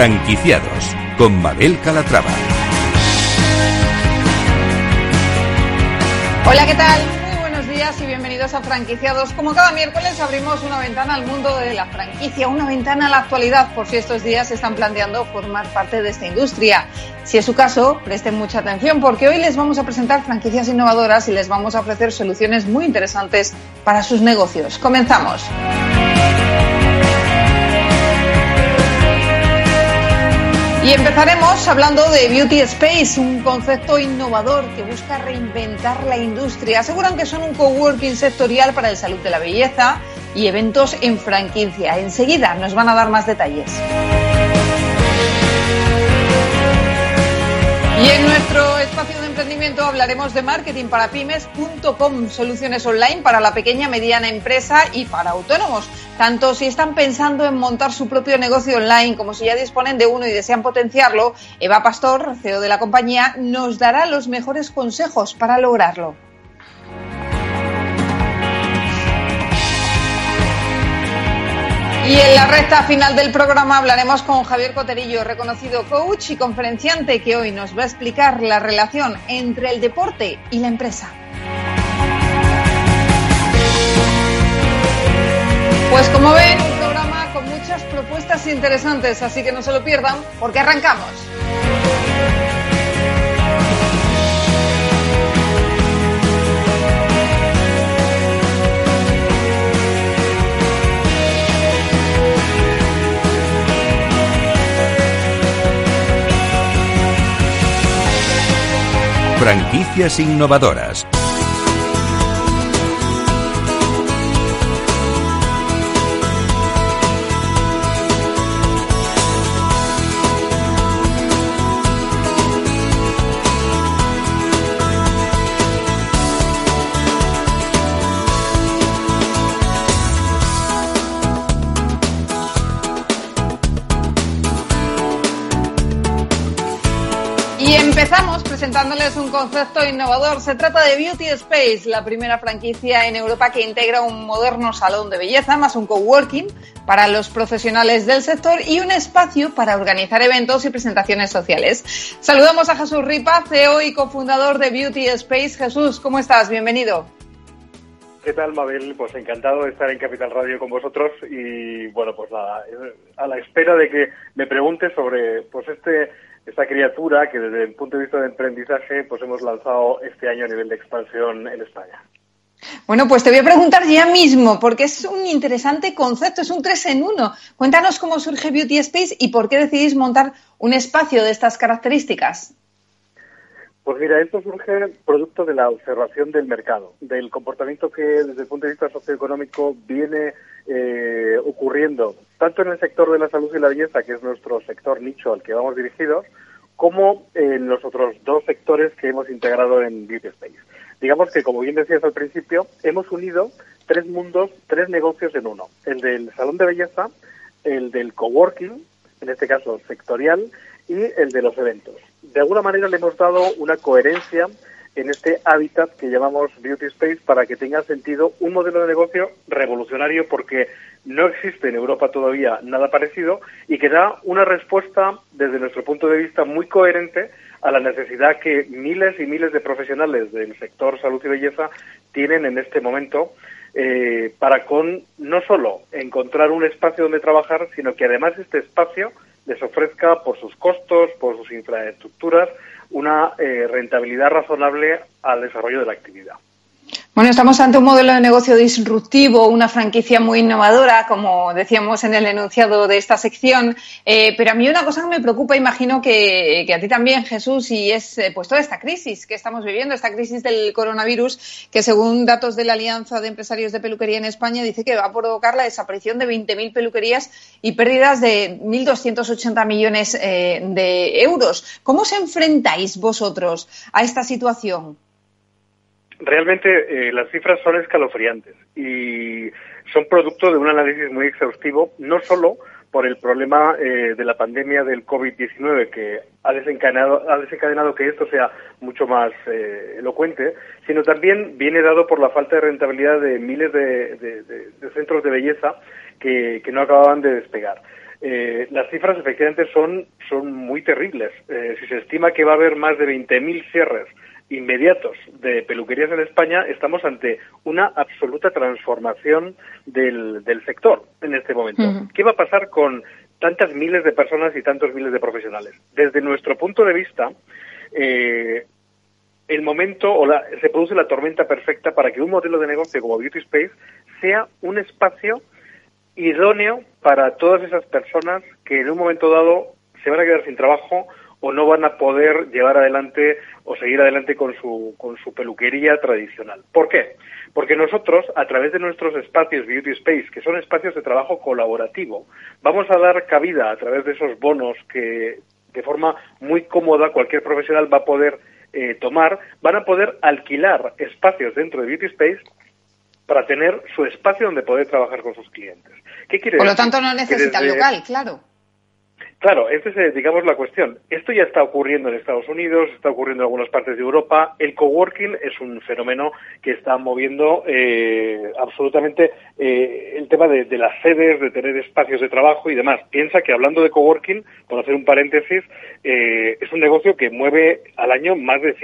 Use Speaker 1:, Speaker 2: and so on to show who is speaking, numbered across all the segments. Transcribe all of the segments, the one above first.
Speaker 1: Franquiciados con Mabel Calatrava.
Speaker 2: Hola, ¿qué tal? Muy buenos días y bienvenidos a Franquiciados. Como cada miércoles abrimos una ventana al mundo de la franquicia, una ventana a la actualidad, por si estos días se están planteando formar parte de esta industria. Si es su caso, presten mucha atención porque hoy les vamos a presentar franquicias innovadoras y les vamos a ofrecer soluciones muy interesantes para sus negocios. Comenzamos. Y empezaremos hablando de Beauty Space, un concepto innovador que busca reinventar la industria. Aseguran que son un coworking sectorial para el salud de la belleza y eventos en franquicia. Enseguida nos van a dar más detalles. Y en nuestro espacio de emprendimiento hablaremos de marketing para pymes.com, soluciones online para la pequeña mediana empresa y para autónomos. Tanto si están pensando en montar su propio negocio online como si ya disponen de uno y desean potenciarlo, Eva Pastor, CEO de la compañía, nos dará los mejores consejos para lograrlo. Y en la recta final del programa hablaremos con Javier Coterillo, reconocido coach y conferenciante, que hoy nos va a explicar la relación entre el deporte y la empresa. Pues como ven, un programa con muchas propuestas interesantes, así que no se lo pierdan porque arrancamos.
Speaker 1: Franquicias innovadoras.
Speaker 2: Presentándoles un concepto innovador. Se trata de Beauty Space, la primera franquicia en Europa que integra un moderno salón de belleza más un coworking para los profesionales del sector y un espacio para organizar eventos y presentaciones sociales. Saludamos a Jesús Ripa, CEO y cofundador de Beauty Space. Jesús, ¿cómo estás? Bienvenido.
Speaker 3: ¿Qué tal, Mabel? Pues encantado de estar en Capital Radio con vosotros y, bueno, pues nada, a la espera de que me preguntes sobre pues este esta criatura que desde el punto de vista de emprendizaje pues hemos lanzado este año a nivel de expansión en España.
Speaker 2: Bueno, pues te voy a preguntar ya mismo, porque es un interesante concepto, es un tres en uno. Cuéntanos cómo surge Beauty Space y por qué decidís montar un espacio de estas características.
Speaker 3: Pues mira, esto surge producto de la observación del mercado, del comportamiento que desde el punto de vista socioeconómico viene eh, ocurriendo tanto en el sector de la salud y la belleza, que es nuestro sector nicho al que vamos dirigidos, como en los otros dos sectores que hemos integrado en Beauty Space. Digamos que, como bien decías al principio, hemos unido tres mundos, tres negocios en uno. El del salón de belleza, el del coworking, en este caso sectorial, y el de los eventos. De alguna manera le hemos dado una coherencia en este hábitat que llamamos Beauty Space para que tenga sentido un modelo de negocio revolucionario porque no existe en Europa todavía nada parecido y que da una respuesta desde nuestro punto de vista muy coherente a la necesidad que miles y miles de profesionales del sector salud y belleza tienen en este momento eh, para con no solo encontrar un espacio donde trabajar, sino que además este espacio les ofrezca por sus costos, por sus infraestructuras, una eh, rentabilidad razonable al desarrollo de la actividad.
Speaker 2: Bueno, estamos ante un modelo de negocio disruptivo, una franquicia muy innovadora, como decíamos en el enunciado de esta sección. Eh, pero a mí una cosa que me preocupa, imagino que, a ti también, Jesús, y es eh, pues toda esta crisis que estamos viviendo, esta crisis del coronavirus, que según datos de la Alianza de Empresarios de Peluquería en España dice que va a provocar la desaparición de 20.000 peluquerías y pérdidas de 1.280 millones eh, de euros. ¿Cómo os enfrentáis vosotros a esta situación?
Speaker 3: Realmente eh, las cifras son escalofriantes y son producto de un análisis muy exhaustivo, no solo por el problema eh, de la pandemia del COVID-19 que ha desencadenado, ha desencadenado que esto sea mucho más eh, elocuente, sino también viene dado por la falta de rentabilidad de miles de, centros de belleza que, que no acababan de despegar. eh, las cifras efectivamente son, son muy terribles. Eh, si se estima que va a haber más de 20.000 cierres inmediatos de peluquerías en España, estamos ante una absoluta transformación del, del sector en este momento. ¿Qué va a pasar con tantas miles de personas y tantos miles de profesionales? Desde nuestro punto de vista, eh, el momento o la, se produce la tormenta perfecta para que un modelo de negocio como Beauty Space sea un espacio idóneo para todas esas personas que en un momento dado se van a quedar sin trabajo o no van a poder llevar adelante o seguir adelante con su, con su peluquería tradicional. ¿Por qué? Porque nosotros, a través de nuestros espacios Beauty Space, que son espacios de trabajo colaborativo, vamos a dar cabida a través de esos bonos que de forma muy cómoda cualquier profesional va a poder eh, tomar, van a poder alquilar espacios dentro de Beauty Space para tener su espacio donde poder trabajar con sus clientes.
Speaker 2: ¿Qué quiere Por lo tanto, no necesita local, claro.
Speaker 3: Claro, esta es, digamos, la cuestión. Esto ya está ocurriendo en Estados Unidos, está ocurriendo en algunas partes de Europa. El coworking es un fenómeno que está moviendo eh, absolutamente eh, el tema de, las sedes, de tener espacios de trabajo y demás. Piensa que hablando de coworking, por hacer un paréntesis, eh, es un negocio que mueve al año más de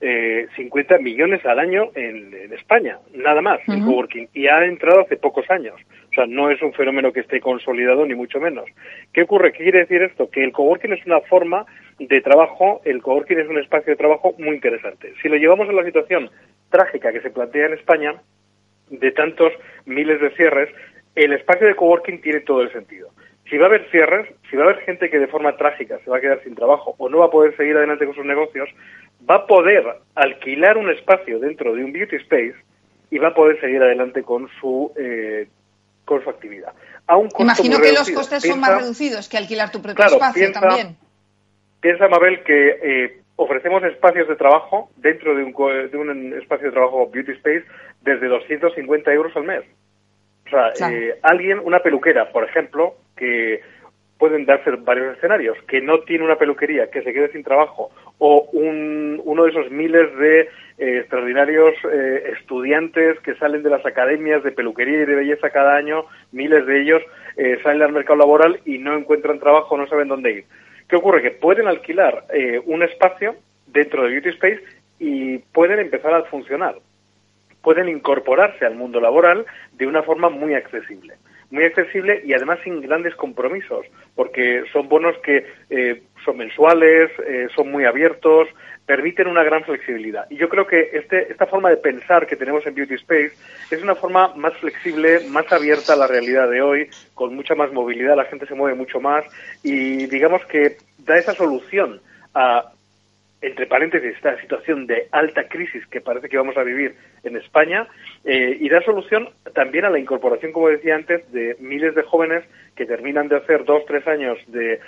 Speaker 3: 150 millones al año en, España, nada más, el coworking. Y ha entrado hace pocos años sea, no es un fenómeno que esté consolidado ni mucho menos. ¿Qué ocurre? ¿Qué quiere decir esto? Que el coworking es una forma de trabajo, el coworking es un espacio de trabajo muy interesante. Si lo llevamos a la situación trágica que se plantea en España, de tantos miles de cierres, el espacio de coworking tiene todo el sentido. Si va a haber cierres, si va a haber gente que de forma trágica se va a quedar sin trabajo o no va a poder seguir adelante con sus negocios, va a poder alquilar un espacio dentro de un beauty space y va a poder seguir adelante con su eh, con su actividad.
Speaker 2: Imagino que los costes son más reducidos que alquilar tu propio espacio también.
Speaker 3: Piensa, Mabel, que eh, ofrecemos espacios de trabajo dentro de un, de un espacio de trabajo Beauty Space desde 250 euros al mes. O sea, eh, alguien, una peluquera, por ejemplo, que pueden darse varios escenarios, que no tiene una peluquería, que se quede sin trabajo, o un, uno de esos miles de eh, extraordinarios eh, estudiantes que salen de las academias de peluquería y de belleza cada año, miles de ellos eh, salen al mercado laboral y no encuentran trabajo, no saben dónde ir. ¿Qué ocurre? Que pueden alquilar un espacio dentro de Beauty Space y pueden empezar a funcionar. Pueden incorporarse al mundo laboral de una forma muy accesible muy accesible y además sin grandes compromisos, porque son bonos que eh, son mensuales, eh, son muy abiertos, permiten una gran flexibilidad. Y yo creo que este, esta forma de pensar que tenemos en Beauty Space es una forma más flexible, más abierta a la realidad de hoy, con mucha más movilidad, la gente se mueve mucho más y digamos que da esa solución a entre paréntesis, esta situación de alta crisis que parece que vamos a vivir en España eh, y da solución también a la incorporación, como decía antes, de miles de jóvenes que terminan de hacer dos, tres años de,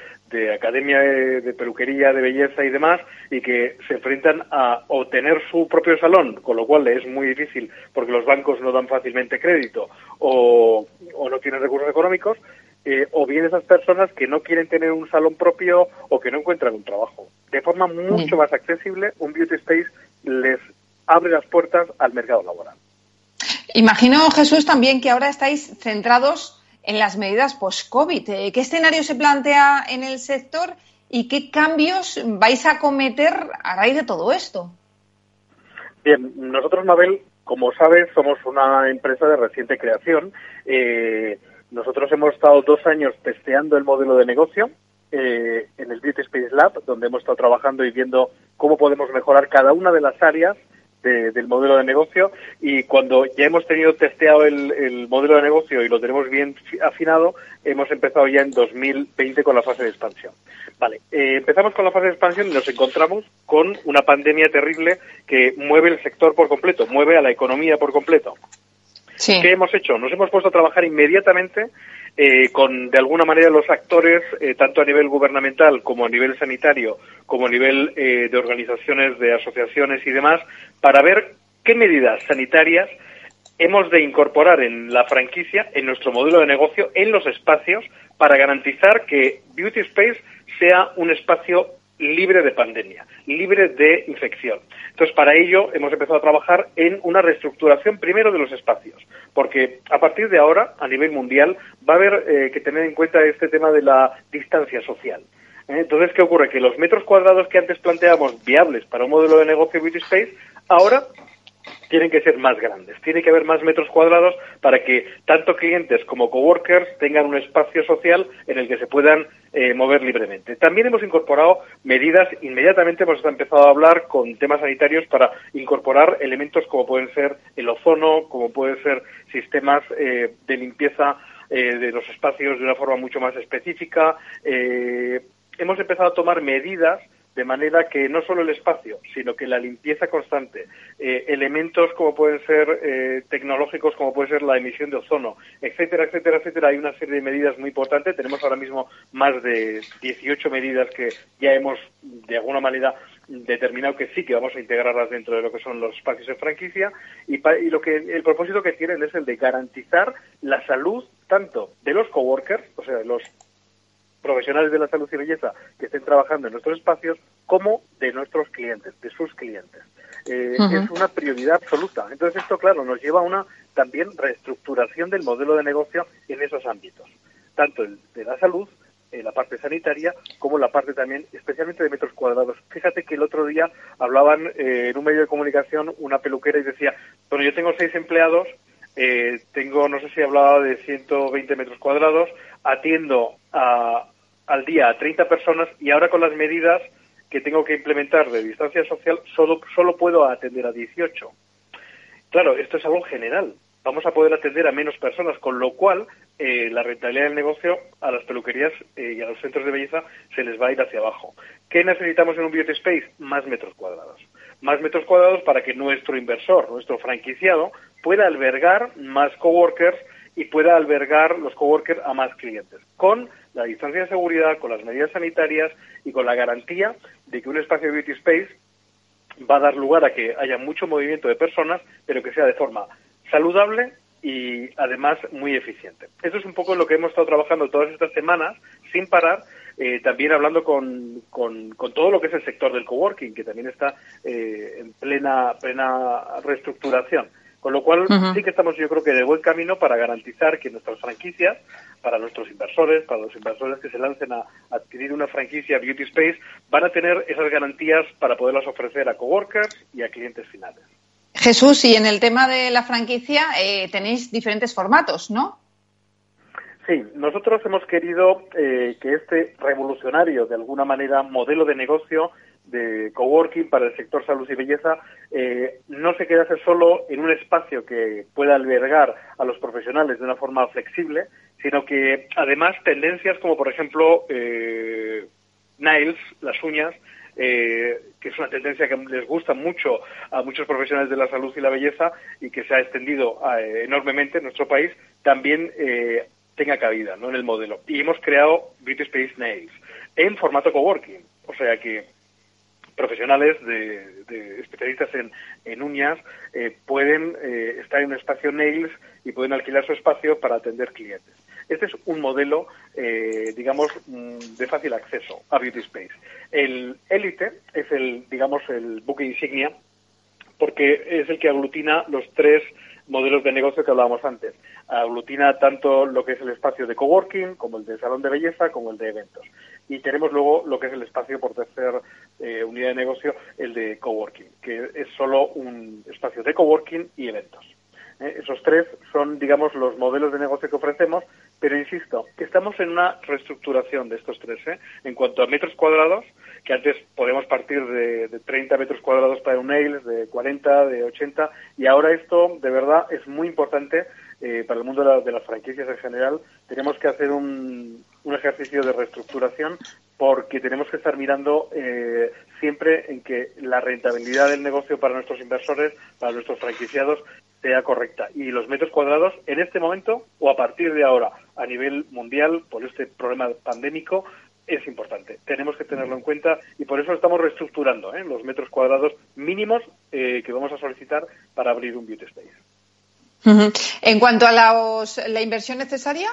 Speaker 3: academia de, peluquería, de belleza y demás y que se enfrentan a obtener su propio salón, con lo cual es muy difícil porque los bancos no dan fácilmente crédito o, o no tienen recursos económicos, eh, o bien esas personas que no quieren tener un salón propio o que no encuentran un trabajo. De forma mucho más accesible, un beauty space les abre las puertas al mercado laboral.
Speaker 2: Imagino, Jesús, también que ahora estáis centrados en las medidas post-COVID. Eh, ¿Qué escenario se plantea en el sector y qué cambios vais a cometer a raíz de todo esto?
Speaker 3: Bien, nosotros, Mabel, como sabes, somos una empresa de reciente creación. Eh, nosotros hemos estado dos años testeando el modelo de negocio eh, en el Beauty Space Lab, donde hemos estado trabajando y viendo cómo podemos mejorar cada una de las áreas del modelo de negocio y cuando ya hemos tenido testeado el, modelo de negocio y lo tenemos bien afinado, hemos empezado ya en 2020 con la fase de expansión. Vale, eh, empezamos con la fase de expansión y nos encontramos con una pandemia terrible que mueve el sector por completo, mueve a la economía por completo. ¿Qué hemos hecho? Nos hemos puesto a trabajar inmediatamente eh, con, de alguna manera, los actores, eh, tanto a nivel gubernamental como a nivel sanitario, como a nivel eh, de organizaciones, de asociaciones y demás, para ver qué medidas sanitarias hemos de incorporar en la franquicia, en nuestro modelo de negocio, en los espacios, para garantizar que Beauty Space sea un espacio libre de pandemia, libre de infección. Entonces, para ello hemos empezado a trabajar en una reestructuración primero de los espacios, porque a partir de ahora, a nivel mundial, va a haber eh, que tener en cuenta este tema de la distancia social. ¿eh? Entonces, ¿qué ocurre? Que los metros cuadrados que antes planteábamos viables para un modelo de negocio Beauty Space, ahora tienen que ser más grandes. Tiene que haber más metros cuadrados para que tanto clientes como coworkers tengan un espacio social en el que se puedan eh, mover libremente. También hemos incorporado medidas, inmediatamente hemos empezado a hablar con temas sanitarios para incorporar elementos como pueden ser el ozono, como pueden ser sistemas eh, de limpieza eh, de los espacios de una forma mucho más específica. hemos empezado a tomar medidas de manera que no solo el espacio, sino que la limpieza constante, eh, elementos como pueden ser eh, tecnológicos, como puede ser la emisión de ozono, etcétera, etcétera, etcétera, hay una serie de medidas muy importantes. Tenemos ahora mismo más de 18 medidas que ya hemos, de alguna manera, determinado que sí que vamos a integrarlas dentro de lo que son los espacios de franquicia y, y lo que el propósito que tienen es el de garantizar la salud tanto de los coworkers, o sea, de los profesionales de la salud y belleza que estén trabajando en nuestros espacios como de nuestros clientes, de sus clientes. Eh, es una prioridad absoluta. Entonces esto, claro, nos lleva a una también reestructuración del modelo de negocio en esos ámbitos, tanto el de la salud, en la parte sanitaria, como la parte también, especialmente de metros cuadrados. Fíjate que el otro día hablaban eh, en un medio de comunicación una peluquera y decía, bueno, yo tengo seis empleados, eh, tengo, no sé si hablaba de 120 metros cuadrados, atiendo a, al día a 30 personas y ahora con las medidas que tengo que implementar de distancia social solo, solo puedo atender a 18. Claro, esto es algo general. Vamos a poder atender a menos personas, con lo cual eh, la rentabilidad del negocio a las peluquerías eh, y a los centros de belleza se les va a ir hacia abajo. ¿Qué necesitamos en un beauty space? Más metros cuadrados. Más metros cuadrados para que nuestro inversor, nuestro franquiciado, pueda albergar más coworkers y pueda albergar los coworkers a más clientes, con la distancia de seguridad, con las medidas sanitarias y con la garantía de que un espacio de beauty space va a dar lugar a que haya mucho movimiento de personas, pero que sea de forma saludable y además muy eficiente. Eso es un poco lo que hemos estado trabajando todas estas semanas, sin parar, eh, también hablando con, con, todo lo que es el sector del coworking, que también está eh, en plena, plena reestructuración. Con lo cual sí que estamos yo creo que de buen camino para garantizar que nuestras franquicias, para nuestros inversores, para los inversores que se lancen a adquirir una franquicia Beauty Space, van a tener esas garantías para poderlas ofrecer a coworkers y a clientes finales.
Speaker 2: Jesús, y en el tema de la franquicia eh, tenéis diferentes formatos, ¿no?
Speaker 3: Sí, nosotros hemos querido eh, que este revolucionario, de alguna manera, modelo de negocio de coworking para el sector salud y belleza eh, no se quedase solo en un espacio que pueda albergar a los profesionales de una forma flexible, sino que además tendencias como por ejemplo eh, nails, las uñas, eh, que es una tendencia que les gusta mucho a muchos profesionales de la salud y la belleza y que se ha extendido enormemente en nuestro país, también tenga cabida ¿no? en el modelo. Y hemos creado Beauty Space Nails en formato coworking. O sea que profesionales de, especialistas en, uñas eh, pueden eh, estar en un espacio Nails y pueden alquilar su espacio para atender clientes. Este es un modelo, eh, digamos, mm, de fácil acceso a Beauty Space. El Elite es el, digamos, el buque insignia porque es el que aglutina los tres modelos de negocio que hablábamos antes. Aglutina tanto lo que es el espacio de coworking, como el de salón de belleza, como el de eventos. Y tenemos luego lo que es el espacio por tercer eh, unidad de negocio, el de coworking, que es solo un espacio de coworking y eventos. Eh, esos tres son, digamos, los modelos de negocio que ofrecemos, pero insisto, que estamos en una reestructuración de estos tres. ¿eh? En cuanto a metros cuadrados, que antes podemos partir de, 30 metros cuadrados para un nails, de 40, de 80, y ahora esto, de verdad, es muy importante eh, para el mundo de, las franquicias en general. Tenemos que hacer un, un ejercicio de reestructuración porque tenemos que estar mirando eh, siempre en que la rentabilidad del negocio para nuestros inversores, para nuestros franquiciados, sea correcta. Y los metros cuadrados, en este momento o a partir de ahora, a nivel mundial, por este problema pandémico, es importante. Tenemos que tenerlo en cuenta y por eso estamos reestructurando ¿eh? los metros cuadrados mínimos eh, que vamos a solicitar para abrir un beauty space.
Speaker 2: En cuanto a la inversión necesaria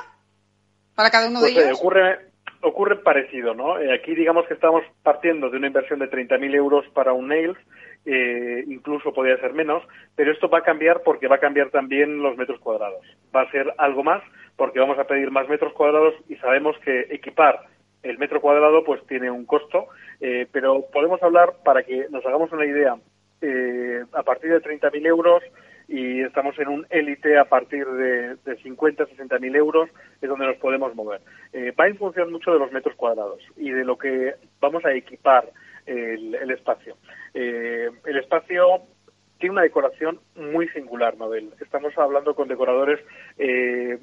Speaker 2: para cada uno de ellos.
Speaker 3: ocurre, ocurre parecido, ¿no? Eh, aquí digamos que estamos partiendo de una inversión de 30.000 euros para un Nails, eh, incluso podría ser menos, pero esto va a cambiar porque va a cambiar también los metros cuadrados. Va a ser algo más porque vamos a pedir más metros cuadrados y sabemos que equipar el metro cuadrado pues tiene un costo, eh, pero podemos hablar para que nos hagamos una idea eh, a partir de 30.000 euros y estamos en un élite a partir de, de 50, 60 mil euros, es donde nos podemos mover. Eh, va en función mucho de los metros cuadrados y de lo que vamos a equipar el, espacio. Eh, el espacio tiene una decoración muy singular, Mabel. Estamos hablando con decoradores, eh,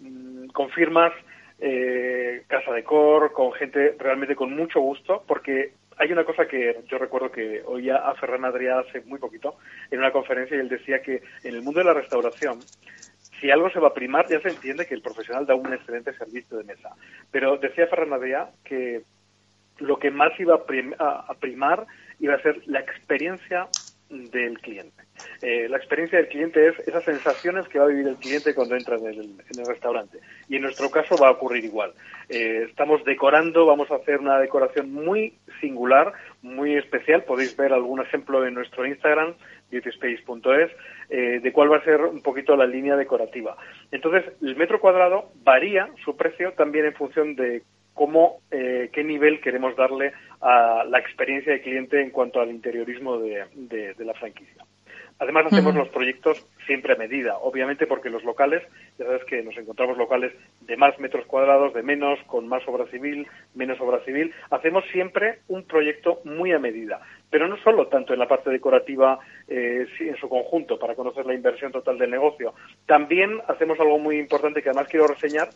Speaker 3: mm, con firmas, Casa Decor, con gente realmente con mucho gusto, porque hay una cosa que yo recuerdo que oía a Ferran Adrià hace muy poquito en una conferencia y él decía que en el mundo de la restauración, si algo se va a primar, ya se entiende que el profesional da un excelente servicio de mesa. Pero decía Ferran Adrià que lo que más iba a primar iba a ser la experiencia del cliente. Eh, la experiencia del cliente es esas sensaciones que va a vivir el cliente cuando entra en el, restaurante. Y en nuestro caso va a ocurrir igual. Eh, estamos decorando, vamos a hacer una decoración muy singular, muy especial. Podéis ver algún ejemplo en nuestro Instagram, beautyspace.es, eh, de cuál va a ser un poquito la línea decorativa. Entonces, el metro cuadrado varía su precio también en función de cómo, eh, qué nivel queremos darle a la experiencia de cliente en cuanto al interiorismo de, la franquicia. Además, hacemos los proyectos siempre a medida, obviamente porque los locales, ya sabes que nos encontramos locales de más metros cuadrados, de menos, con más obra civil, menos obra civil. Hacemos siempre un proyecto muy a medida, pero no solo tanto en la parte decorativa eh, en su conjunto, para conocer la inversión total del negocio. También hacemos algo muy importante que además quiero reseñar,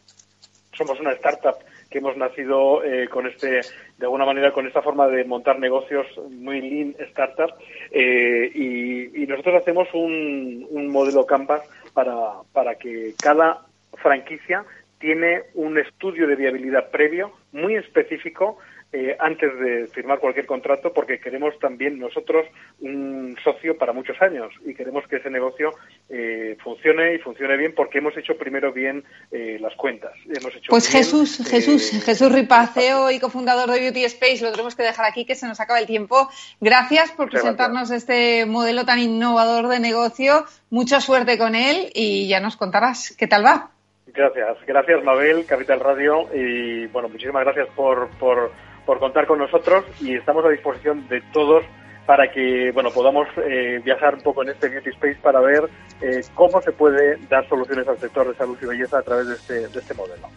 Speaker 3: somos una startup que hemos nacido eh, con este, de alguna manera, con esta forma de montar negocios muy lean startup eh, y, nosotros hacemos un, un modelo Canvas para, para que cada franquicia tiene un estudio de viabilidad previo muy específico eh, antes de firmar cualquier contrato porque queremos también nosotros un socio para muchos años y queremos que ese negocio eh, funcione y funcione bien porque hemos hecho primero bien eh, las cuentas. Hemos hecho
Speaker 2: pues Jesús, Jesús, Jesús Ripaceo y cofundador de Beauty Space, lo tenemos que dejar aquí que se nos acaba el tiempo. Gracias por presentarnos este modelo tan innovador de negocio. Mucha suerte con él y ya nos contarás qué tal va.
Speaker 3: Gracias, gracias Mabel, Capital Radio y bueno, muchísimas gracias por, por por contar con nosotros y estamos a disposición de todos para que bueno podamos eh, viajar un poco en este Beauty Space para ver eh, cómo se puede dar soluciones al sector de salud y belleza a través de este, de este modelo.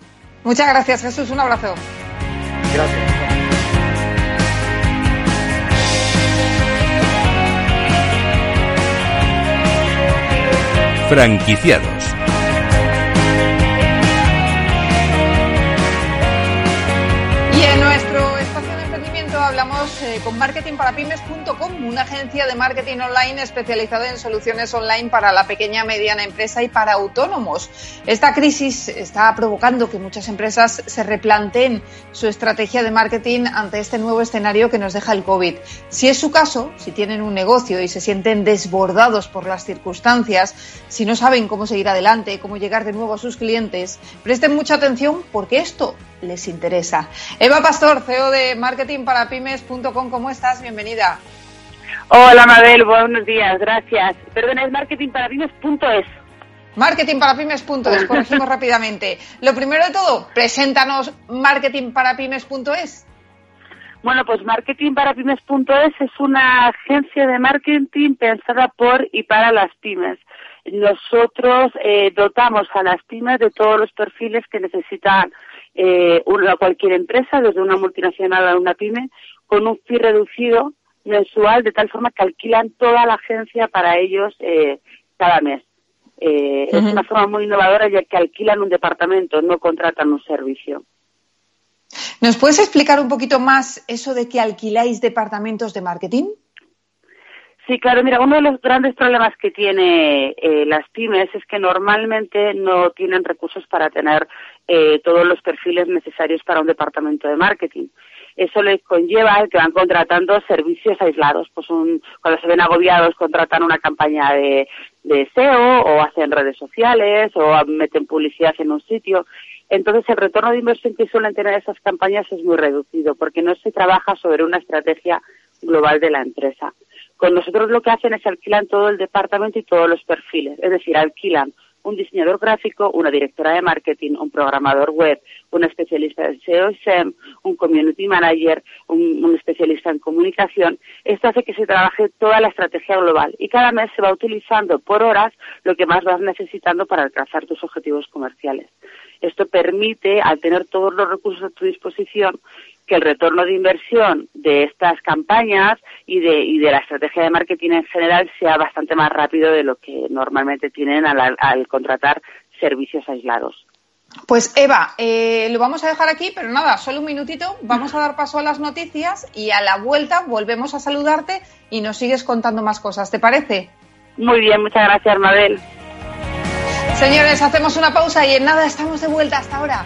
Speaker 2: Muchas gracias Jesús, un abrazo.
Speaker 3: Gracias.
Speaker 1: Franquiciados
Speaker 2: hablamos eh, con marketingparapymes.com, una agencia de marketing online especializada en soluciones online para la pequeña, mediana empresa y para autónomos. Esta crisis está provocando que muchas empresas se replanteen su estrategia de marketing ante este nuevo escenario que nos deja el COVID. Si es su caso, si tienen un negocio y se sienten desbordados por las circunstancias, si no saben cómo seguir adelante, cómo llegar de nuevo a sus clientes, presten mucha atención porque esto les interesa. Eva Pastor, CEO de marketingparapymes.com, ¿cómo estás? Bienvenida.
Speaker 4: Hola Mabel, buenos días, gracias. Perdona, es marketingparapymes.es.
Speaker 2: Marketingparapymes.es, corregimos rápidamente. Lo primero de todo, preséntanos marketingparapymes.es.
Speaker 4: Bueno, pues marketingparapymes.es es una agencia de marketing pensada por y para las pymes. Nosotros eh, dotamos a las pymes de todos los perfiles que necesitan eh, una, cualquier empresa, desde una multinacional a una pyme, con un fee reducido mensual, de tal forma que alquilan toda la agencia para ellos eh, cada mes. Eh, Es una forma muy innovadora ya que alquilan un departamento, no contratan un servicio.
Speaker 2: ¿Nos puedes explicar un poquito más eso de que alquiláis departamentos de marketing?
Speaker 4: Sí, claro, mira, uno de los grandes problemas que tiene eh, las pymes es que normalmente no tienen recursos para tener eh, todos los perfiles necesarios para un departamento de marketing. Eso les conlleva que van contratando servicios aislados. Pues un, cuando se ven agobiados contratan una campaña de, de SEO o hacen redes sociales o meten publicidad en un sitio Entonces, el retorno de inversión que suelen tener esas campañas es muy reducido porque no se trabaja sobre una estrategia global de la empresa. Con nosotros lo que hacen es alquilan todo el departamento y todos los perfiles, es decir, alquilan un diseñador gráfico, una directora de marketing, un programador web, un especialista en SEO y SEM, un community manager, un, un, especialista en comunicación. Esto hace que se trabaje toda la estrategia global y cada mes se va utilizando por horas lo que más vas necesitando para alcanzar tus objetivos comerciales. Esto permite, al tener todos los recursos a tu disposición, que el retorno de inversión de estas campañas y de, y de la estrategia de marketing en general sea bastante más rápido de lo que normalmente tienen al, al contratar servicios aislados.
Speaker 2: Pues Eva, eh, lo vamos a dejar aquí, pero nada, solo un minutito. Vamos a dar paso a las noticias y a la vuelta volvemos a saludarte y nos sigues contando más cosas. ¿Te parece?
Speaker 4: Muy bien, muchas gracias, Mabel.
Speaker 2: Señores, hacemos una pausa y en nada estamos de vuelta hasta ahora.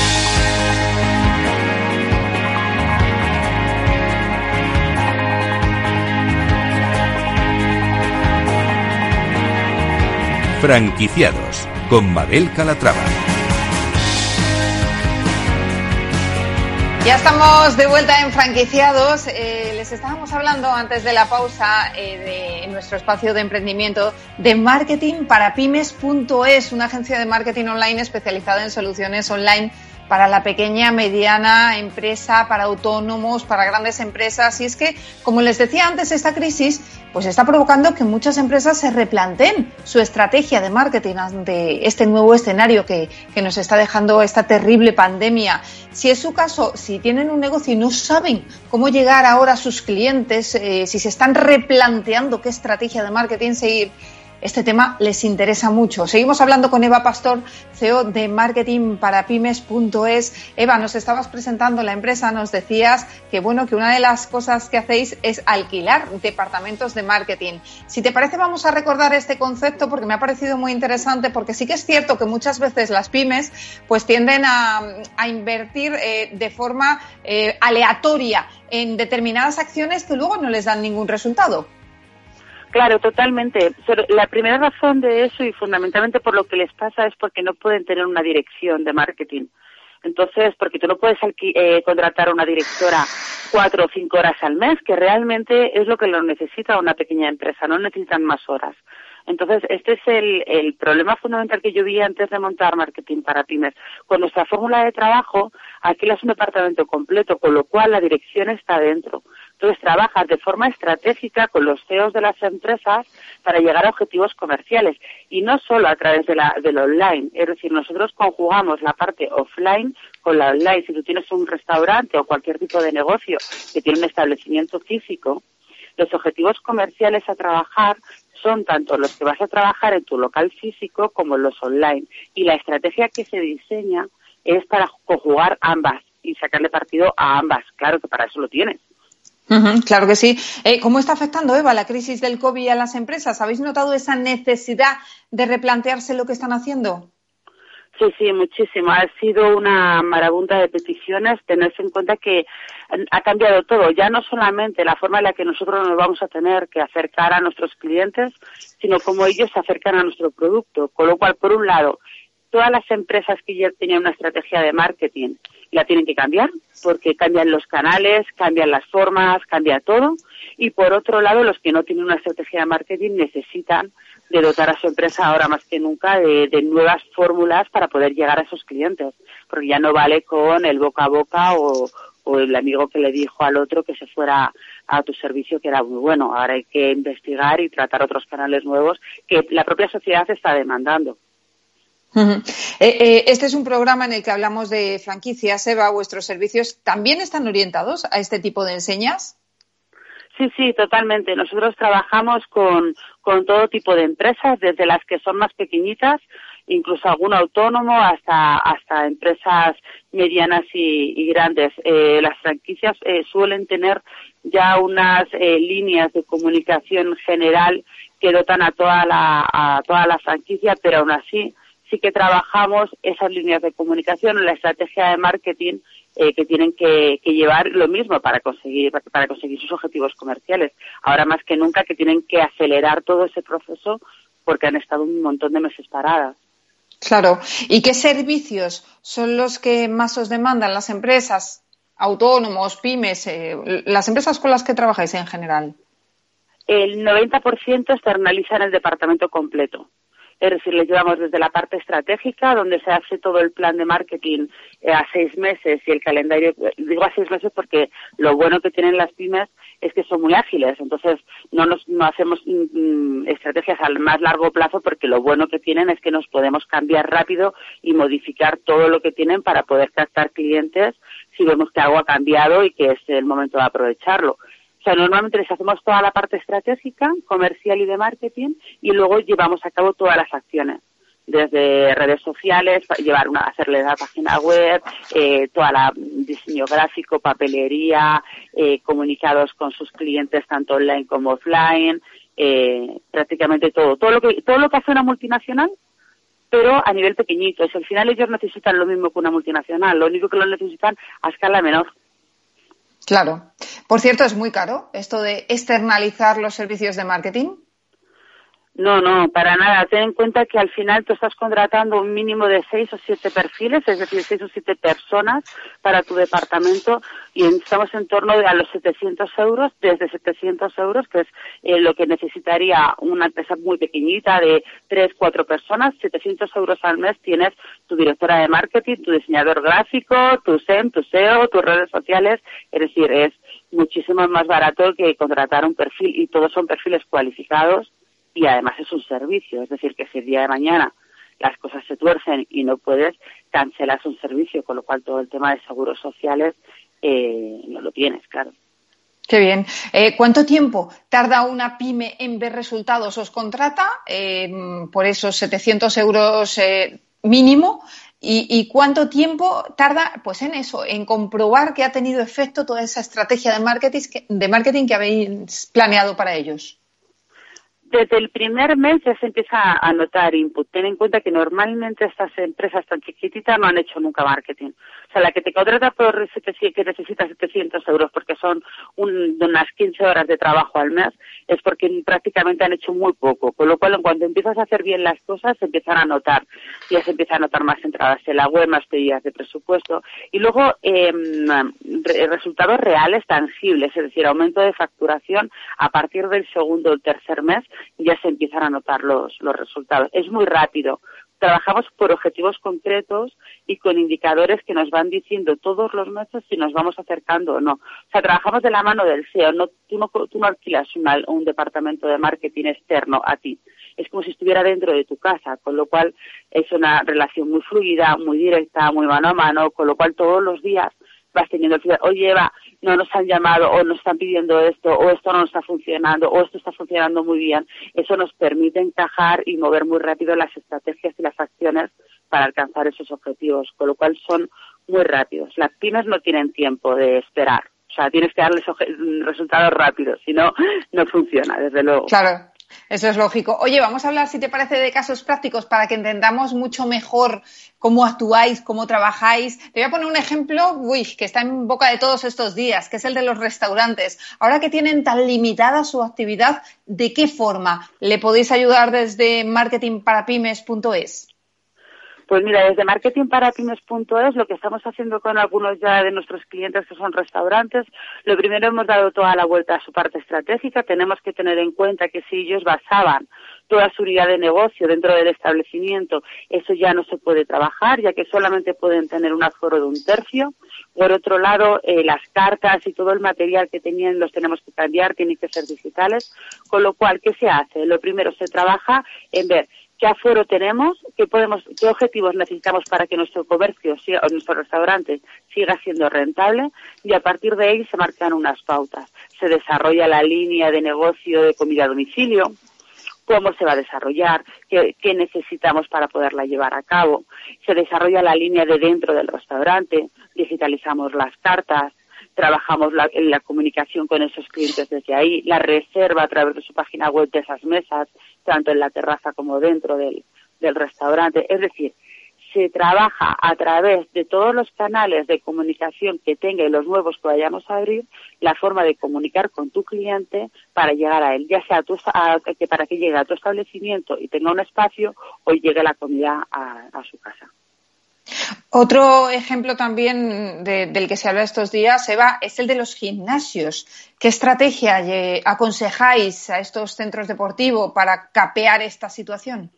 Speaker 1: Franquiciados con Mabel Calatrava.
Speaker 2: Ya estamos de vuelta en franquiciados. Eh, les estábamos hablando antes de la pausa eh, de en nuestro espacio de emprendimiento de marketing para pymes.es, una agencia de marketing online especializada en soluciones online para la pequeña, mediana empresa, para autónomos, para grandes empresas. Y es que, como les decía antes, esta crisis pues está provocando que muchas empresas se replanteen su estrategia de marketing ante este nuevo escenario que, nos está dejando esta terrible pandemia. Si es su caso, si tienen un negocio y no saben cómo llegar ahora a sus clientes, eh, si se están replanteando qué estrategia de marketing seguir, este tema les interesa mucho. Seguimos hablando con Eva Pastor, CEO de Marketing para Pymes.es. Eva, nos estabas presentando la empresa, nos decías que bueno, que una de las cosas que hacéis es alquilar departamentos de marketing. Si te parece, vamos a recordar este concepto porque me ha parecido muy interesante, porque sí que es cierto que muchas veces las pymes pues tienden a, invertir eh, de forma eh, aleatoria en determinadas acciones que luego no les dan ningún resultado.
Speaker 4: Claro, totalmente. La primera razón de eso y fundamentalmente por lo que les pasa es porque no pueden tener una dirección de marketing. Entonces, porque tú no puedes eh, contratar a una directora cuatro o cinco horas al mes, que realmente es lo que lo necesita una pequeña empresa, no necesitan más horas. Entonces, este es el, el problema fundamental que yo vi antes de montar marketing para pymes. Con nuestra fórmula de trabajo, alquilas un departamento completo, con lo cual la dirección está dentro Entonces trabajas de forma estratégica con los CEOs de las empresas para llegar a objetivos comerciales y no solo a través de la, del online. Es decir, nosotros conjugamos la parte offline con la online. Si tú tienes un restaurante o cualquier tipo de negocio que tiene un establecimiento físico, los objetivos comerciales a trabajar son tanto los que vas a trabajar en tu local físico como los online. Y la estrategia que se diseña es para conjugar ambas y sacarle partido a ambas. Claro que para eso lo tienes.
Speaker 2: Claro que sí. Eh, ¿Cómo está afectando, Eva, la crisis del COVID a las empresas? ¿Habéis notado esa necesidad de replantearse lo que están haciendo?
Speaker 4: Sí, sí, muchísimo. Ha sido una marabunta de peticiones. Tenerse en cuenta que ha cambiado todo, ya no solamente la forma en la que nosotros nos vamos a tener que acercar a nuestros clientes, sino cómo ellos se acercan a nuestro producto. Con lo cual, por un lado, todas las empresas que ya tenían una estrategia de marketing la tienen que cambiar, porque cambian los canales, cambian las formas, cambia todo. Y por otro lado, los que no tienen una estrategia de marketing necesitan de dotar a su empresa ahora más que nunca de, nuevas fórmulas para poder llegar a esos clientes, porque ya no vale con el boca a boca o, el amigo que le dijo al otro que se fuera a tu servicio que era muy bueno. Ahora hay que investigar y tratar otros canales nuevos que la propia sociedad está demandando.
Speaker 2: Eh, eh, este es un programa en el que hablamos de franquicias. Eva, vuestros servicios también están orientados a este tipo de enseñas.
Speaker 4: Sí, sí, totalmente. Nosotros trabajamos con, con todo tipo de empresas, desde las que son más pequeñitas, incluso algún autónomo, hasta, hasta empresas medianas y, grandes. Eh, las franquicias eh, suelen tener ya unas líneas de comunicación general que dotan a toda la, a toda la franquicia, pero aún así sí que trabajamos esas líneas de comunicación, la estrategia de marketing eh, que tienen que, llevar lo mismo para conseguir para conseguir sus objetivos comerciales. Ahora más que nunca que tienen que acelerar todo ese proceso porque han estado un montón de meses paradas.
Speaker 2: Claro. ¿Y qué servicios son los que más os demandan las empresas, autónomos, pymes, eh, las empresas con las que trabajáis en general?
Speaker 4: El 90% externalizan el departamento completo. Es decir, les llevamos desde la parte estratégica, donde se hace todo el plan de marketing eh, a seis meses y el calendario, digo a seis meses porque lo bueno que tienen las pymes es que son muy ágiles. Entonces, no, nos, no hacemos mm, mm, estrategias al más largo plazo porque lo bueno que tienen es que nos podemos cambiar rápido y modificar todo lo que tienen para poder captar clientes si vemos que algo ha cambiado y que es el momento de aprovecharlo. O sea, normalmente les hacemos toda la parte estratégica, comercial y de marketing y luego llevamos a cabo todas las acciones desde redes sociales, llevar una, hacerle la página web, eh, toda la diseño gráfico, papelería, eh, comunicados con sus clientes tanto online como offline, eh, prácticamente todo, todo lo que todo lo que hace una multinacional, pero a nivel pequeñito. Es al final ellos necesitan lo mismo que una multinacional, lo único que lo necesitan a escala menor.
Speaker 2: Claro. Por cierto, es muy caro esto de externalizar los servicios de marketing.
Speaker 4: No, no, para nada. Ten en cuenta que al final tú estás contratando un mínimo de seis o siete perfiles, es decir, seis o siete personas para tu departamento y estamos en torno a los 700 euros, desde 700 euros, que es eh, lo que necesitaría una empresa muy pequeñita de tres, cuatro personas. 700 euros al mes tienes tu directora de marketing, tu diseñador gráfico, tu SEM, tu SEO, tus redes sociales. Es decir, es muchísimo más barato que contratar un perfil y todos son perfiles cualificados y además es un servicio, es decir, que si el día de mañana las cosas se tuercen y no puedes, cancelas un servicio, con lo cual todo el tema de seguros sociales eh, no lo tienes, claro.
Speaker 2: Qué bien. Eh, ¿Cuánto tiempo tarda una pyme en ver resultados? ¿Os contrata eh, por esos 700 euros mínimo? ¿Y, ¿Y, cuánto tiempo tarda pues en eso, en comprobar que ha tenido efecto toda esa estrategia de marketing, de marketing que habéis planeado para ellos?
Speaker 4: Desde el primer mes ya se empieza a notar input. Ten en cuenta que normalmente estas empresas tan chiquititas no han hecho nunca marketing. O sea, la que te contrata por que necesita 700 euros porque son unas 15 horas de trabajo al mes, es porque prácticamente han hecho muy poco. Con lo cual, en cuanto empiezas a hacer bien las cosas, se empiezan a notar. Ya se empiezan a notar más entradas en la web, más pedidas de presupuesto. Y luego, eh, resultados reales, tangibles, es decir, aumento de facturación a partir del segundo o tercer mes, ya se empiezan a notar los, los resultados. Es muy rápido trabajamos por objetivos concretos y con indicadores que nos van diciendo todos los meses si nos vamos acercando o no. O sea, trabajamos de la mano del SEO, no, tú, no, tú no alquilas un departamento de marketing externo a ti. Es como si estuviera dentro de tu casa, con lo cual es una relación muy fluida, muy directa, muy mano a mano, con lo cual todos los días vas teniendo el feedback, oye Eva, no nos han llamado o nos están pidiendo esto o esto no está funcionando o esto está funcionando muy bien. Eso nos permite encajar y mover muy rápido las estrategias y las acciones para alcanzar esos objetivos, con lo cual son muy rápidos. Las pymes no tienen tiempo de esperar. O sea, tienes que darles resultados rápidos, si no, no funciona, desde luego.
Speaker 2: Claro, eso es lógico. Oye, vamos a hablar, si te parece, de casos prácticos para que entendamos mucho mejor cómo actuáis, cómo trabajáis. Te voy a poner un ejemplo, uy, que está en boca de todos estos días, que es el de los restaurantes. Ahora que tienen tan limitada su actividad, ¿de qué forma le podéis ayudar desde marketingparapymes.es?
Speaker 4: Pues mira, desde marketingparapymes.es lo que estamos haciendo con algunos ya de nuestros clientes que son restaurantes, lo primero hemos dado toda la vuelta a su parte estratégica. Tenemos que tener en cuenta que si ellos basaban toda su unidad de negocio dentro del establecimiento, eso ya no se puede trabajar, ya que solamente pueden tener un aforo de un tercio. Por otro lado, eh, las cartas y todo el material que tenían los tenemos que cambiar, tienen que ser digitales. Con lo cual, ¿qué se hace? Lo primero se trabaja en ver qué aforo tenemos, qué podemos, qué objetivos necesitamos para que nuestro comercio o nuestro restaurante siga siendo rentable y a partir de ahí se marcan unas pautas. Se desarrolla la línea de negocio de comida a domicilio, cómo se va a desarrollar, qué, qué, necesitamos para poderla llevar a cabo. Se desarrolla la línea de dentro del restaurante, digitalizamos las cartas, trabajamos la, la comunicación con esos clientes desde ahí, la reserva a través de su página web de esas mesas, tanto en la terraza como dentro del, del restaurante. Es decir, se trabaja a través de todos los canales de comunicación que tenga y los nuevos que vayamos a abrir, la forma de comunicar con tu cliente para llegar a él, ya sea que para que llegue a tu establecimiento y tenga un espacio o llegue la comida a su casa.
Speaker 2: Otro ejemplo también del que se habla estos días, Eva, es el de los gimnasios. ¿Qué estrategia aconsejáis a estos centros deportivos para capear esta situación?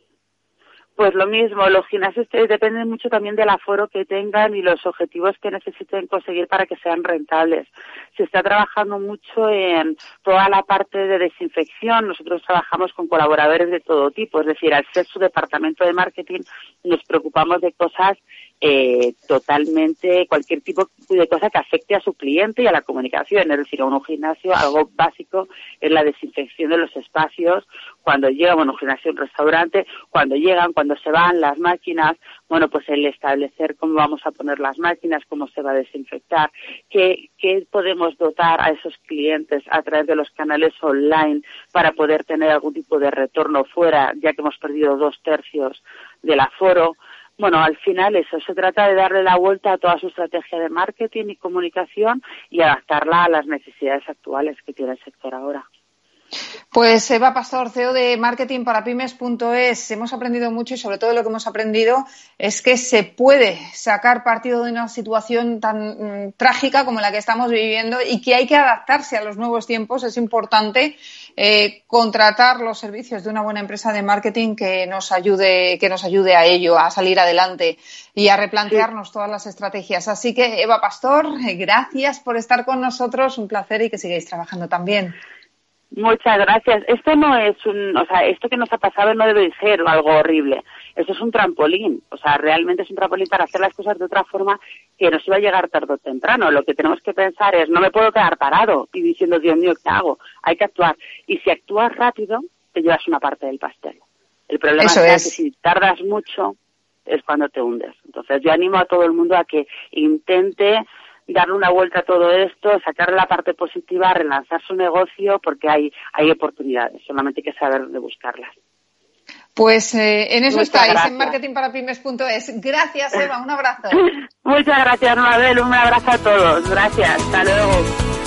Speaker 4: Pues lo mismo, los gimnasios dependen mucho también del aforo que tengan y los objetivos que necesiten conseguir para que sean rentables. Se está trabajando mucho en toda la parte de desinfección. Nosotros trabajamos con colaboradores de todo tipo, es decir, al ser su departamento de marketing nos preocupamos de cosas eh, totalmente cualquier tipo de cosa que afecte a su cliente y a la comunicación. Es decir, a un gimnasio algo básico es la desinfección de los espacios cuando llega, bueno, un gimnasio, un restaurante, cuando llegan, cuando se van las máquinas, bueno, pues el establecer cómo vamos a poner las máquinas, cómo se va a desinfectar, qué, qué podemos dotar a esos clientes a través de los canales online para poder tener algún tipo de retorno fuera, ya que hemos perdido dos tercios del aforo bueno, al final eso, se trata de darle la vuelta a toda su estrategia de marketing y comunicación y adaptarla a las necesidades actuales que tiene el sector ahora.
Speaker 2: Pues Eva Pastor, CEO de Marketing para Pymes.es, hemos aprendido mucho y sobre todo lo que hemos aprendido es que se puede sacar partido de una situación tan mm, trágica como la que estamos viviendo y que hay que adaptarse a los nuevos tiempos. Es importante eh, contratar los servicios de una buena empresa de marketing que nos ayude, que nos ayude a ello, a salir adelante y a replantearnos todas las estrategias. Así que Eva Pastor, gracias por estar con nosotros, un placer y que sigáis trabajando también.
Speaker 4: Muchas gracias. Esto no es un, o sea, esto que nos ha pasado no debe ser algo horrible. Esto es un trampolín, o sea, realmente es un trampolín para hacer las cosas de otra forma que nos iba a llegar tarde o temprano. Lo que tenemos que pensar es, no me puedo quedar parado y diciendo, Dios mío, ¿qué hago? Hay que actuar. Y si actúas rápido, te llevas una parte del pastel. El problema es que si tardas mucho, es cuando te hundes. Entonces, yo animo a todo el mundo a que intente darle una vuelta a todo esto, sacarle la parte positiva, relanzar su negocio, porque hay, hay oportunidades, solamente hay que saber de buscarlas.
Speaker 2: Pues eh, en eso estáis, en marketingparapymes.es. Gracias, Eva, un abrazo.
Speaker 4: Muchas gracias, Mabel, un abrazo a todos. Gracias, hasta luego.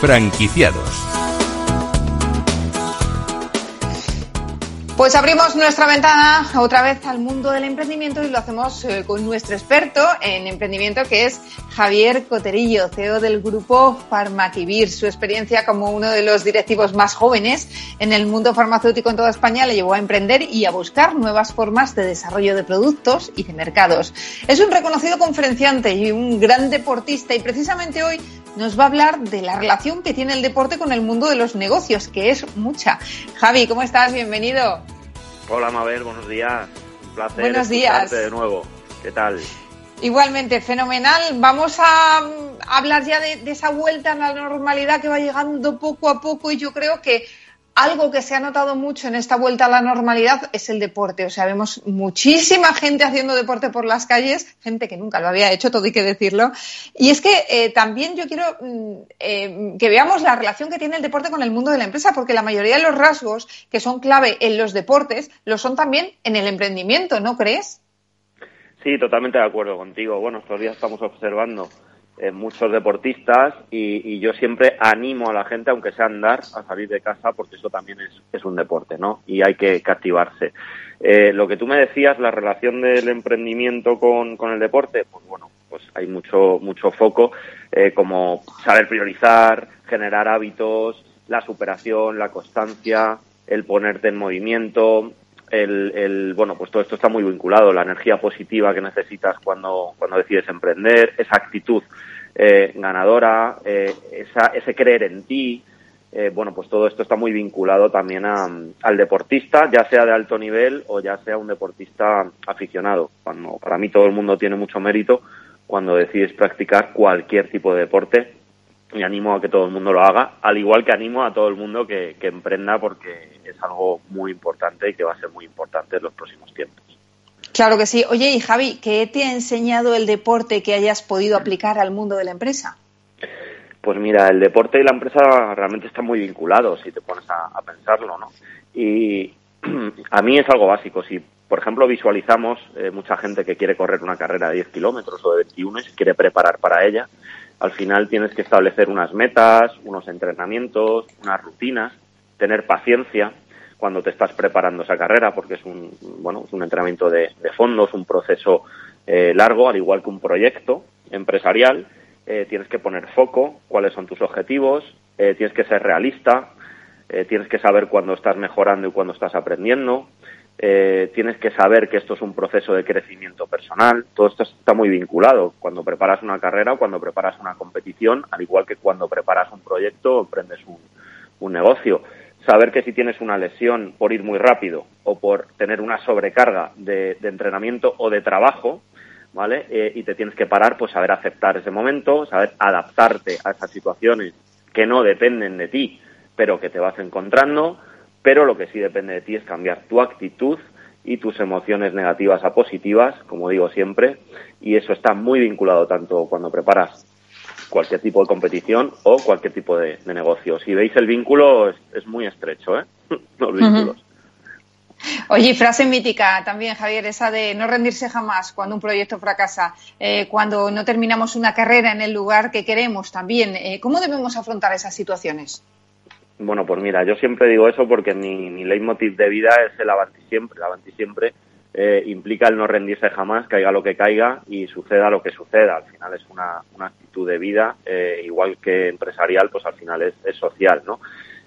Speaker 1: Franquiciados.
Speaker 2: Pues abrimos nuestra ventana otra vez al mundo del emprendimiento y lo hacemos eh, con nuestro experto en emprendimiento que es Javier Coterillo, CEO del grupo Farmaquivir. Su experiencia como uno de los directivos más jóvenes en el mundo farmacéutico en toda España le llevó a emprender y a buscar nuevas formas de desarrollo de productos y de mercados. Es un reconocido conferenciante y un gran deportista y precisamente hoy nos va a hablar de la relación que tiene el deporte con el mundo de los negocios, que es mucha. Javi, ¿cómo estás? Bienvenido.
Speaker 5: Hola, Mabel, buenos días. Un placer
Speaker 2: buenos días.
Speaker 5: de nuevo. ¿Qué tal?
Speaker 2: Igualmente, fenomenal. Vamos a hablar ya de, de, esa vuelta a la normalidad que va llegando poco a poco y yo creo que algo que se ha notado mucho en esta vuelta a la normalidad es el deporte. O sea, vemos muchísima gente haciendo deporte por las calles, gente que nunca lo había hecho, todo hay que decirlo. Y es que eh, también yo quiero mm, eh, que veamos la relación que tiene el deporte con el mundo de la empresa, porque la mayoría de los rasgos que son clave en los deportes lo son también en el emprendimiento, ¿no crees?
Speaker 5: Sí, totalmente de acuerdo contigo. Bueno, estos días estamos observando eh, muchos deportistas y, yo siempre animo a la gente, aunque sea andar, a salir de casa porque eso también es, un deporte, ¿no? Y hay que, activarse. Eh, lo que tú me decías, la relación del emprendimiento con, el deporte, pues bueno, pues hay mucho, mucho foco, eh, como saber priorizar, generar hábitos, la superación, la constancia, el ponerte en movimiento, el, el, bueno, pues todo esto está muy vinculado, la energía positiva que necesitas cuando, cuando decides emprender, esa actitud eh, ganadora, eh, esa, ese creer en ti, eh, bueno, pues todo esto está muy vinculado también a, al deportista, ya sea de alto nivel o ya sea un deportista aficionado. Cuando, para mí todo el mundo tiene mucho mérito cuando decides practicar cualquier tipo de deporte y animo a que todo el mundo lo haga, al igual que animo a todo el mundo que, que emprenda porque es algo muy importante y que va a ser muy importante en los próximos tiempos.
Speaker 2: Claro que sí. Oye, y Javi, ¿qué te ha enseñado el deporte que hayas podido aplicar al mundo de la empresa?
Speaker 5: Pues mira, el deporte y la empresa realmente están muy vinculados, si te pones a, pensarlo, ¿no? Y a mí es algo básico. Si, por ejemplo, visualizamos eh, mucha gente que quiere correr una carrera de 10 kilómetros o de 21 y se quiere preparar para ella, al final tienes que establecer unas metas, unos entrenamientos, unas rutinas, tener paciencia cuando te estás preparando esa carrera, porque es un, bueno, es un entrenamiento de, de fondo, es un proceso eh, largo, al igual que un proyecto empresarial. Eh, tienes que poner foco, cuáles son tus objetivos, eh, tienes que ser realista, tienes que saber cuándo estás mejorando y cuándo estás aprendiendo, tienes que saber que esto es un proceso de crecimiento personal. Todo esto está muy vinculado. Cuando preparas una carrera, cuando preparas una competición, al igual que cuando preparas un proyecto o emprendes un, un negocio saber que si tienes una lesión por ir muy rápido o por tener una sobrecarga de, entrenamiento o de trabajo, ¿vale? Eh, y te tienes que parar, pues saber aceptar ese momento, saber adaptarte a esas situaciones que no dependen de ti, pero que te vas encontrando, pero lo que sí depende de ti es cambiar tu actitud y tus emociones negativas a positivas, como digo siempre, y eso está muy vinculado tanto cuando preparas cualquier tipo de competición o cualquier tipo de, negocio. Si veis el vínculo es, muy estrecho, ¿eh? los vínculos.
Speaker 2: Oye, frase mítica también, Javier, esa de no rendirse jamás cuando un proyecto fracasa, eh, cuando no terminamos una carrera en el lugar que queremos también. Eh, ¿Cómo debemos afrontar esas situaciones?
Speaker 5: Bueno, pues mira, yo siempre digo eso porque mi, mi leitmotiv de vida es el avanti siempre, el avanti siempre eh, implica el no rendirse jamás, caiga lo que caiga y suceda lo que suceda. Al final es una, actitud de vida, eh, igual que empresarial, pues al final es, social, ¿no?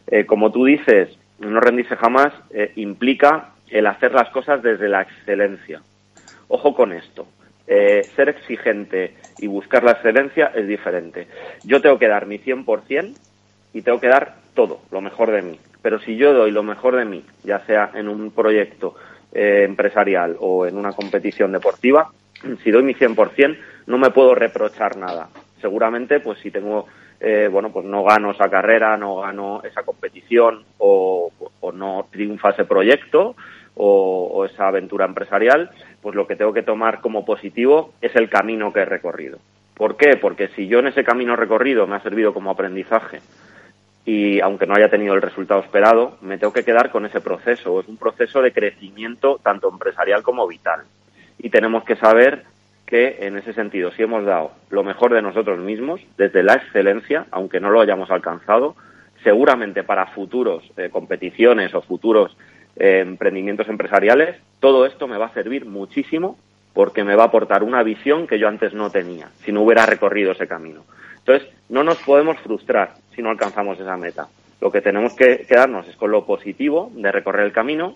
Speaker 5: Eh, como tú dices, no rendirse jamás implica el hacer las cosas desde la excelencia. Ojo con esto. ser exigente y buscar la excelencia es diferente. Yo tengo que dar mi 100% y tengo que dar todo, lo mejor de mí. Pero si yo doy lo mejor de mí, ya sea en un proyecto eh, empresarial o en una competición deportiva, si doy mi 100%, no me puedo reprochar nada. Seguramente, pues si tengo, eh, bueno, pues no gano esa carrera, no gano esa competición o, no triunfa ese proyecto o, o, esa aventura empresarial, pues lo que tengo que tomar como positivo es el camino que he recorrido. ¿Por qué? Porque si yo en ese camino recorrido me ha servido como aprendizaje y aunque no haya tenido el resultado esperado, me tengo que quedar con ese proceso. Es un proceso de crecimiento tanto empresarial como vital. Y tenemos que saber que en ese sentido, si hemos dado lo mejor de nosotros mismos, desde la excelencia, aunque no lo hayamos alcanzado, seguramente para futuros eh, competiciones o futuros eh, emprendimientos empresariales, todo esto me va a servir muchísimo porque me va a aportar una visión que yo antes no tenía, si no hubiera recorrido ese camino. Entonces, no nos podemos frustrar si no alcanzamos esa meta. Lo que tenemos que quedarnos es con lo positivo de recorrer el camino,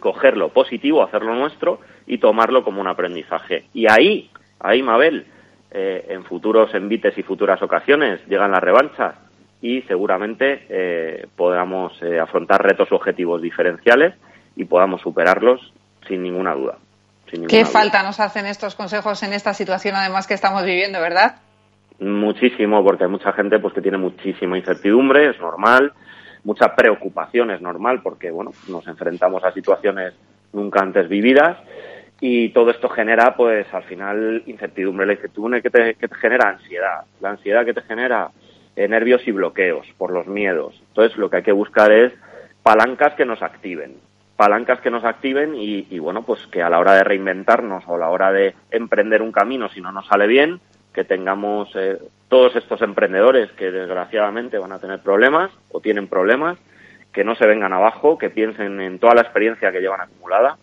Speaker 5: coger lo positivo, hacerlo nuestro y tomarlo como un aprendizaje. Y ahí, ahí, Mabel, eh, en futuros envites y futuras ocasiones llegan las revanchas y seguramente eh, podamos eh, afrontar retos objetivos diferenciales y podamos superarlos sin ninguna duda.
Speaker 2: ¿Qué falta nos hacen estos consejos en esta situación además que estamos viviendo, verdad?
Speaker 5: Muchísimo, porque hay mucha gente pues que tiene muchísima incertidumbre, es normal, mucha preocupación es normal, porque bueno, nos enfrentamos a situaciones nunca antes vividas y todo esto genera pues al final incertidumbre, la incertidumbre que te, que te genera ansiedad, la ansiedad que te genera eh, nervios y bloqueos por los miedos. Entonces lo que hay que buscar es palancas que nos activen, palancas que nos activen y, bueno, pues que a la hora de reinventarnos o a la hora de emprender un camino, si no nos sale bien, que tengamos eh, todos estos emprendedores que desgraciadamente van a tener problemas o tienen problemas, que no se vengan abajo, que piensen en toda la experiencia que llevan acumulada,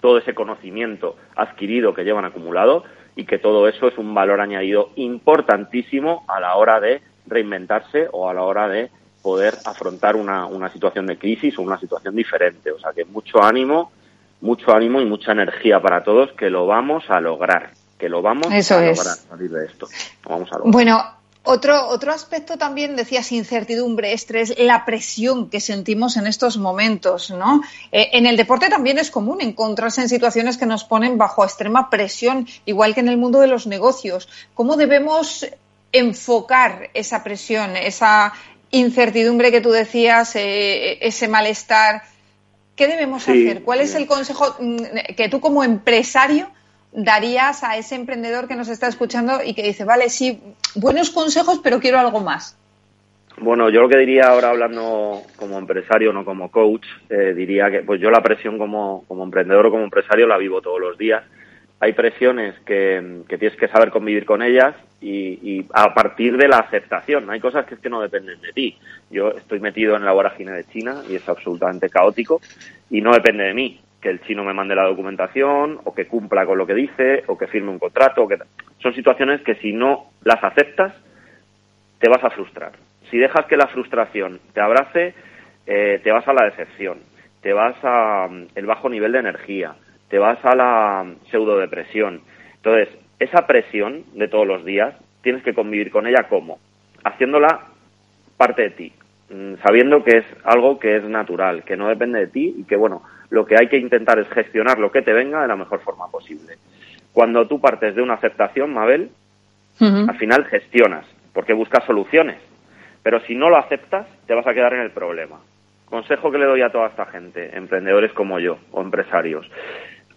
Speaker 5: todo ese conocimiento adquirido que llevan acumulado y que todo eso es un valor añadido importantísimo a la hora de reinventarse o a la hora de poder afrontar una, una situación de crisis o una situación diferente. O sea que mucho ánimo, mucho ánimo y mucha energía para todos que lo vamos a lograr, que lo vamos a lograr salir de esto. vamos a
Speaker 2: Bueno, otro, otro aspecto también, decías, incertidumbre, estrés, la presión que sentimos en estos momentos, ¿no? Eh, en el deporte también es común encontrarse en situaciones que nos ponen bajo extrema presión, igual que en el mundo de los negocios. ¿Cómo debemos enfocar esa presión, esa, incertidumbre que tú decías, eh, ese malestar. ¿Qué debemos hacer? ¿Cuál es el consejo mm, que tú como empresario darías a ese emprendedor que nos está escuchando y que dice, vale, sí, buenos consejos, pero quiero algo más?
Speaker 5: Bueno, yo lo que diría ahora hablando como empresario, no como coach, eh, diría que pues yo la presión como, como emprendedor o como empresario la vivo todos los días hay presiones que, tienes que saber convivir con ellas y, a partir de la aceptación. Hay cosas que es que no dependen de ti. Yo estoy metido en la vorágine de China y es absolutamente caótico y no depende de mí que el chino me mande la documentación o que cumpla con lo que dice o que firme un contrato. Son situaciones que si no las aceptas te vas a frustrar. Si dejas que la frustración te abrace, eh, te vas a la decepción, te vas a mm, el bajo nivel de energía, te vas a la pseudodepresión. Entonces, esa presión de todos los días, tienes que convivir con ella como? Haciéndola parte de ti, mm, sabiendo que es algo que es natural, que no depende de ti y que, bueno, lo que hay que intentar es gestionar lo que te venga de la mejor forma posible. Cuando tú partes de una aceptación, Mabel, al final gestionas, porque buscas soluciones. Pero si no lo aceptas, te vas a quedar en el problema. Consejo que le doy a toda esta gente, emprendedores como yo o empresarios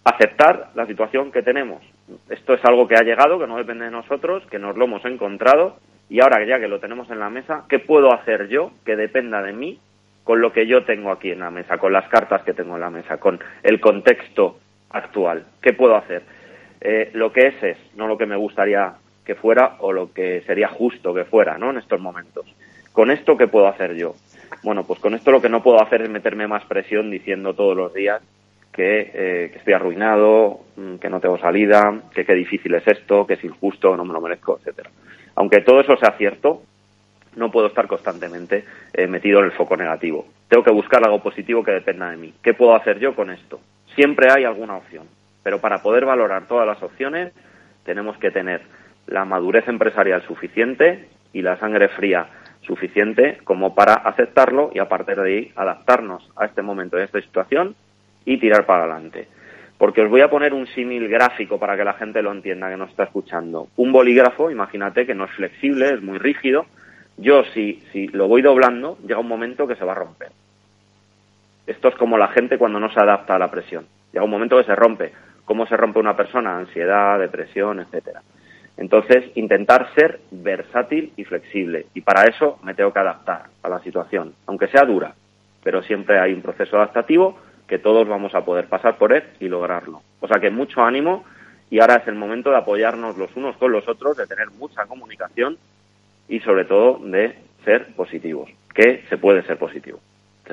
Speaker 5: aceptar la situación que tenemos. Esto es algo que ha llegado, que no depende de nosotros, que nos lo hemos encontrado y ahora ya que lo tenemos en la mesa, ¿qué puedo hacer yo que dependa de mí con lo que yo tengo aquí en la mesa, con las cartas que tengo en la mesa, con el contexto actual? ¿Qué puedo hacer? Eh, lo que es es, no lo que me gustaría que fuera o lo que sería justo que fuera, ¿no? En estos momentos. ¿Con esto qué puedo hacer yo? Bueno, pues con esto lo que no puedo hacer es meterme más presión diciendo todos los días eh, que, estoy arruinado, mm, que no tengo salida, que qué difícil es esto, que es injusto, no me lo merezco, etcétera. Aunque todo eso sea cierto, no puedo estar constantemente eh, metido en el foco negativo. Tengo que buscar algo positivo que dependa de mí. ¿Qué puedo hacer yo con esto? Siempre hay alguna opción, pero para poder valorar todas las opciones tenemos que tener la madurez empresarial suficiente y la sangre fría suficiente como para aceptarlo y a partir de ahí adaptarnos a este momento, a esta situación y tirar para adelante. Porque os voy a poner un símil gráfico para que la gente lo entienda que nos está escuchando. Un bolígrafo, imagínate que no es flexible, es muy rígido. Yo si, si lo voy doblando, llega un momento que se va a romper. Esto es como la gente cuando no se adapta a la presión. Llega un momento que se rompe. ¿Cómo se rompe una persona? Ansiedad, depresión, etcétera. Entonces, intentar ser versátil y flexible. Y para eso me tengo que adaptar a la situación, aunque sea dura. Pero siempre hay un proceso adaptativo que todos vamos a poder pasar por él y lograrlo. O sea que mucho ánimo y ahora es el momento de apoyarnos los unos con los otros, de tener mucha comunicación y sobre todo de ser positivos, que se puede ser positivo.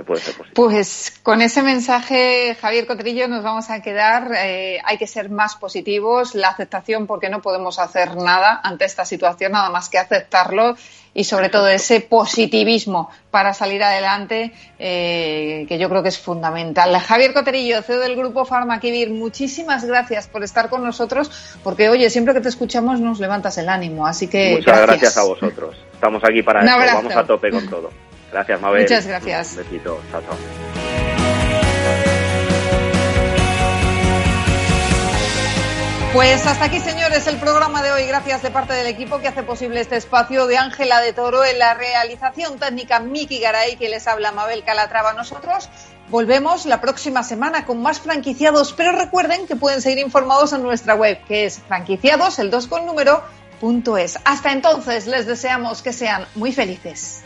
Speaker 5: Puede ser posible.
Speaker 2: Pues con ese mensaje, Javier Cotrillo, nos vamos a quedar. Eh, hay que ser más positivos. La aceptación, porque no podemos hacer nada ante esta situación, nada más que aceptarlo. Y sobre todo ese positivismo para salir adelante, eh, que yo creo que es fundamental. Javier Cotrillo, CEO del grupo Farmaquivir, muchísimas gracias por estar con nosotros, porque oye, siempre que te escuchamos nos levantas el ánimo. Así que.
Speaker 5: Muchas gracias, a vosotros. Estamos aquí para eso. Vamos a tope con todo. Gracias, Mabel.
Speaker 2: Muchas gracias.
Speaker 5: Un besito. Chao, chao.
Speaker 2: Pues hasta aquí, señores, el programa de hoy. Gracias de parte del equipo que hace posible este espacio de Ángela de Toro en la realización técnica Miki Garay, que les habla Mabel Calatrava. Nosotros volvemos la próxima semana con más franquiciados, pero recuerden que pueden seguir informados en nuestra web, que es franquiciados, el 2 con número, punto es. Hasta entonces, les deseamos que sean muy felices.